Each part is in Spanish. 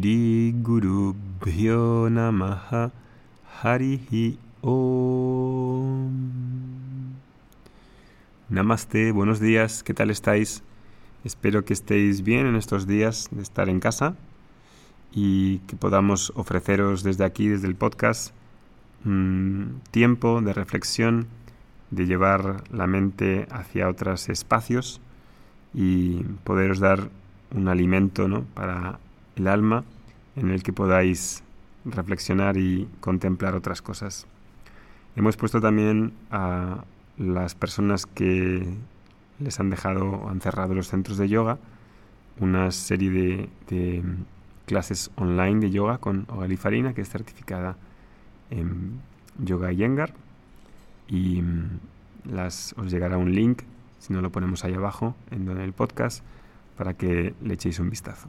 Guru Namaha Om. Namaste, buenos días, ¿qué tal estáis? Espero que estéis bien en estos días de estar en casa y que podamos ofreceros desde aquí, desde el podcast, un tiempo de reflexión, de llevar la mente hacia otros espacios y poderos dar un alimento ¿no? para el alma en el que podáis reflexionar y contemplar otras cosas. Hemos puesto también a las personas que les han dejado o han cerrado los centros de yoga una serie de, clases online de yoga con Ogali Farina, que es certificada en Yoga Yengar. Y mm, las, os llegará un link, si no lo ponemos ahí abajo, en el podcast, para que le echéis un vistazo.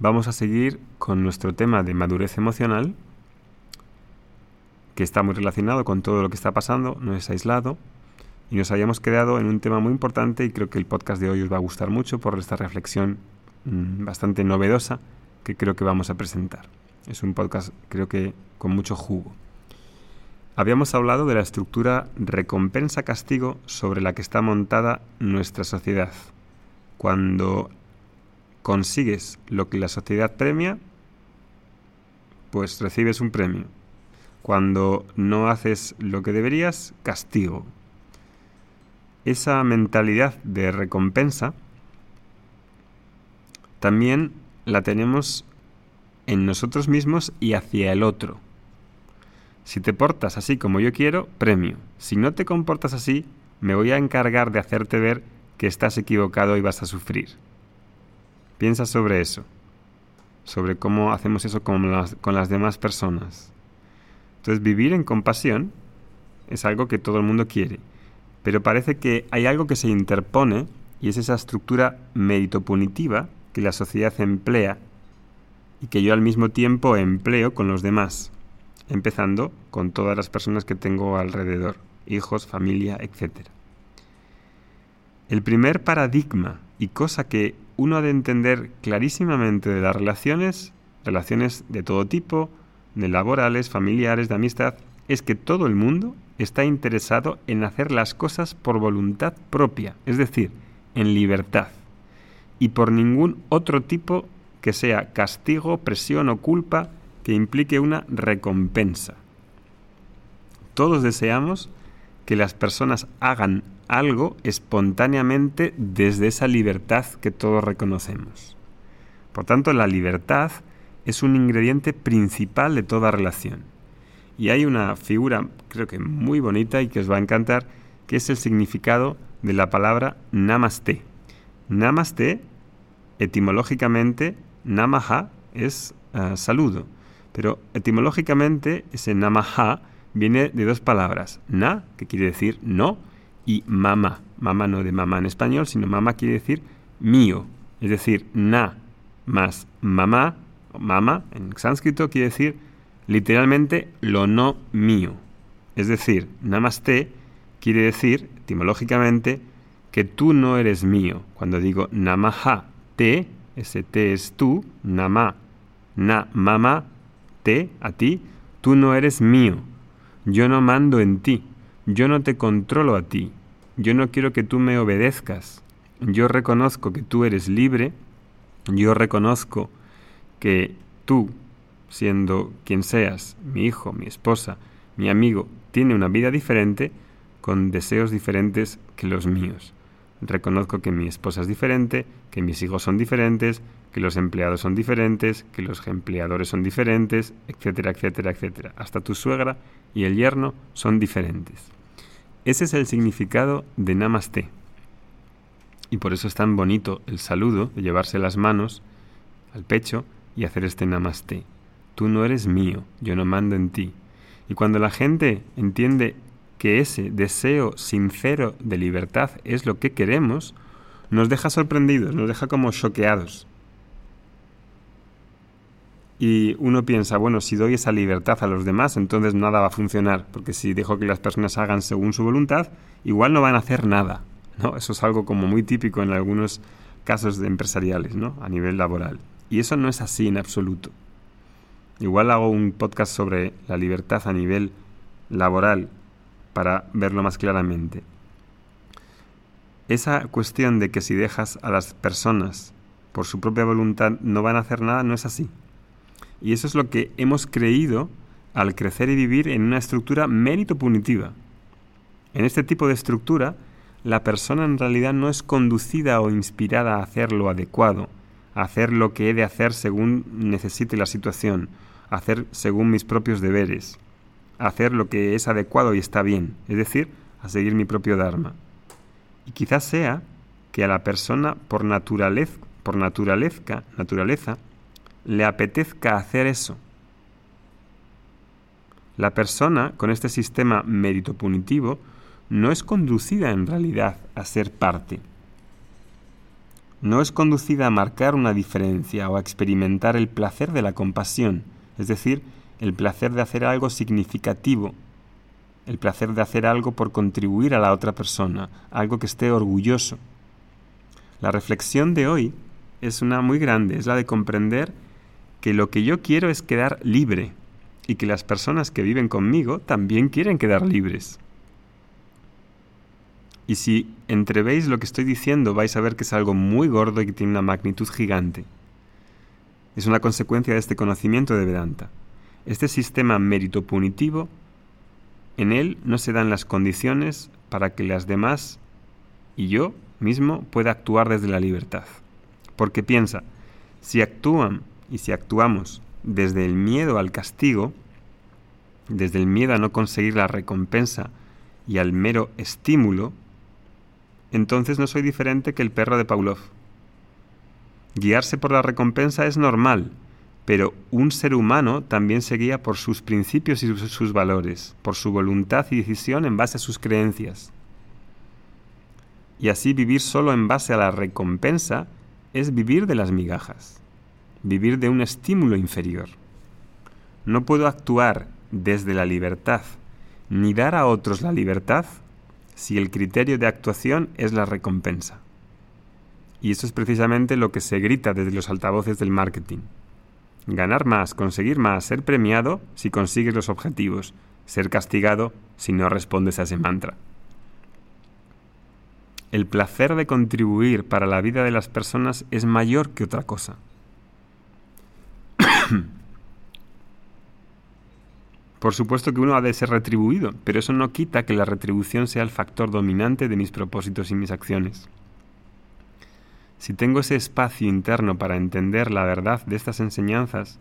Vamos a seguir con nuestro tema de madurez emocional, que está muy relacionado con todo lo que está pasando, no es aislado, y nos habíamos quedado en un tema muy importante y creo que el podcast de hoy os va a gustar mucho por esta reflexión mmm, bastante novedosa que creo que vamos a presentar. Es un podcast creo que con mucho jugo. Habíamos hablado de la estructura recompensa-castigo sobre la que está montada nuestra sociedad. Cuando consigues lo que la sociedad premia, pues recibes un premio. Cuando no haces lo que deberías, castigo. Esa mentalidad de recompensa también la tenemos en nosotros mismos y hacia el otro. Si te portas así como yo quiero, premio. Si no te comportas así, me voy a encargar de hacerte ver que estás equivocado y vas a sufrir. Piensa sobre eso, sobre cómo hacemos eso con las, con las demás personas. Entonces, vivir en compasión es algo que todo el mundo quiere, pero parece que hay algo que se interpone y es esa estructura mérito-punitiva que la sociedad emplea y que yo al mismo tiempo empleo con los demás, empezando con todas las personas que tengo alrededor, hijos, familia, etc. El primer paradigma y cosa que uno ha de entender clarísimamente de las relaciones, relaciones de todo tipo, de laborales, familiares, de amistad, es que todo el mundo está interesado en hacer las cosas por voluntad propia, es decir, en libertad, y por ningún otro tipo que sea castigo, presión o culpa que implique una recompensa. Todos deseamos que las personas hagan algo espontáneamente desde esa libertad que todos reconocemos. Por tanto, la libertad es un ingrediente principal de toda relación. Y hay una figura, creo que muy bonita y que os va a encantar, que es el significado de la palabra namaste. Namaste, etimológicamente, namaha es uh, saludo, pero etimológicamente ese namaha viene de dos palabras, na, que quiere decir no, y mama, mama no de mamá en español, sino mama quiere decir mío, es decir, na más mamá, mama en sánscrito quiere decir literalmente lo no mío. Es decir, namaste quiere decir etimológicamente que tú no eres mío. Cuando digo namaha te, ese te es tú, nama, na, mama, te, a ti, tú no eres mío. Yo no mando en ti. Yo no te controlo a ti. Yo no quiero que tú me obedezcas. Yo reconozco que tú eres libre. Yo reconozco que tú, siendo quien seas, mi hijo, mi esposa, mi amigo, tiene una vida diferente con deseos diferentes que los míos. Reconozco que mi esposa es diferente, que mis hijos son diferentes, que los empleados son diferentes, que los empleadores son diferentes, etcétera, etcétera, etcétera. Hasta tu suegra y el yerno son diferentes. Ese es el significado de Namaste. Y por eso es tan bonito el saludo de llevarse las manos al pecho y hacer este Namaste. Tú no eres mío, yo no mando en ti. Y cuando la gente entiende que ese deseo sincero de libertad es lo que queremos, nos deja sorprendidos, nos deja como choqueados. Y uno piensa, bueno, si doy esa libertad a los demás, entonces nada va a funcionar, porque si dejo que las personas hagan según su voluntad, igual no van a hacer nada. ¿no? Eso es algo como muy típico en algunos casos de empresariales, ¿no? a nivel laboral. Y eso no es así en absoluto. Igual hago un podcast sobre la libertad a nivel laboral para verlo más claramente. Esa cuestión de que si dejas a las personas por su propia voluntad no van a hacer nada no es así. Y eso es lo que hemos creído al crecer y vivir en una estructura mérito punitiva. En este tipo de estructura, la persona en realidad no es conducida o inspirada a hacer lo adecuado, a hacer lo que he de hacer según necesite la situación, a hacer según mis propios deberes, a hacer lo que es adecuado y está bien, es decir, a seguir mi propio Dharma. Y quizás sea que a la persona por naturaleza, por naturaleza, naturaleza le apetezca hacer eso. La persona con este sistema mérito punitivo no es conducida en realidad a ser parte. No es conducida a marcar una diferencia o a experimentar el placer de la compasión, es decir, el placer de hacer algo significativo, el placer de hacer algo por contribuir a la otra persona, algo que esté orgulloso. La reflexión de hoy es una muy grande, es la de comprender que lo que yo quiero es quedar libre y que las personas que viven conmigo también quieren quedar libres. Y si entrevéis lo que estoy diciendo, vais a ver que es algo muy gordo y que tiene una magnitud gigante. Es una consecuencia de este conocimiento de Vedanta. Este sistema mérito punitivo, en él no se dan las condiciones para que las demás y yo mismo pueda actuar desde la libertad. Porque piensa, si actúan y si actuamos desde el miedo al castigo, desde el miedo a no conseguir la recompensa y al mero estímulo, entonces no soy diferente que el perro de Pavlov. Guiarse por la recompensa es normal, pero un ser humano también se guía por sus principios y sus valores, por su voluntad y decisión en base a sus creencias. Y así vivir solo en base a la recompensa es vivir de las migajas, vivir de un estímulo inferior. No puedo actuar desde la libertad ni dar a otros la libertad si el criterio de actuación es la recompensa. Y eso es precisamente lo que se grita desde los altavoces del marketing. Ganar más, conseguir más, ser premiado si consigues los objetivos, ser castigado si no respondes a ese mantra. El placer de contribuir para la vida de las personas es mayor que otra cosa. Por supuesto que uno ha de ser retribuido, pero eso no quita que la retribución sea el factor dominante de mis propósitos y mis acciones. Si tengo ese espacio interno para entender la verdad de estas enseñanzas,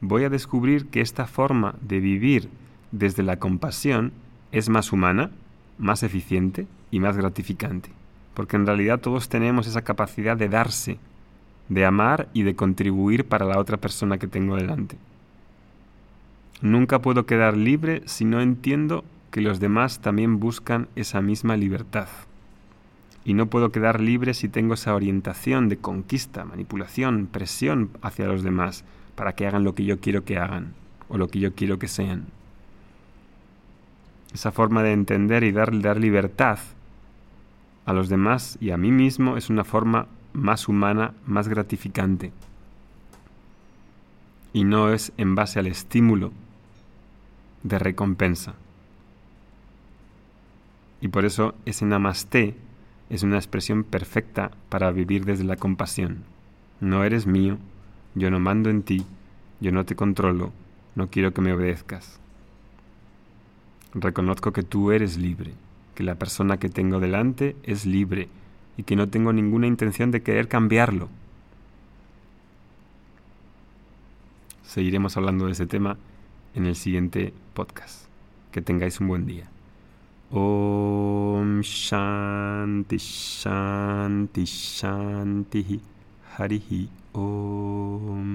voy a descubrir que esta forma de vivir desde la compasión es más humana, más eficiente y más gratificante, porque en realidad todos tenemos esa capacidad de darse, de amar y de contribuir para la otra persona que tengo delante. Nunca puedo quedar libre si no entiendo que los demás también buscan esa misma libertad y no puedo quedar libre si tengo esa orientación de conquista, manipulación, presión hacia los demás para que hagan lo que yo quiero que hagan o lo que yo quiero que sean. Esa forma de entender y dar, dar libertad a los demás y a mí mismo es una forma más humana, más gratificante. Y no es en base al estímulo de recompensa. Y por eso ese namaste es una expresión perfecta para vivir desde la compasión. No eres mío, yo no mando en ti, yo no te controlo, no quiero que me obedezcas. Reconozco que tú eres libre, que la persona que tengo delante es libre y que no tengo ninguna intención de querer cambiarlo. Seguiremos hablando de ese tema en el siguiente podcast. Que tengáis un buen día. ॐ शान्ति शान्ति शान्तिः हरिः ॐ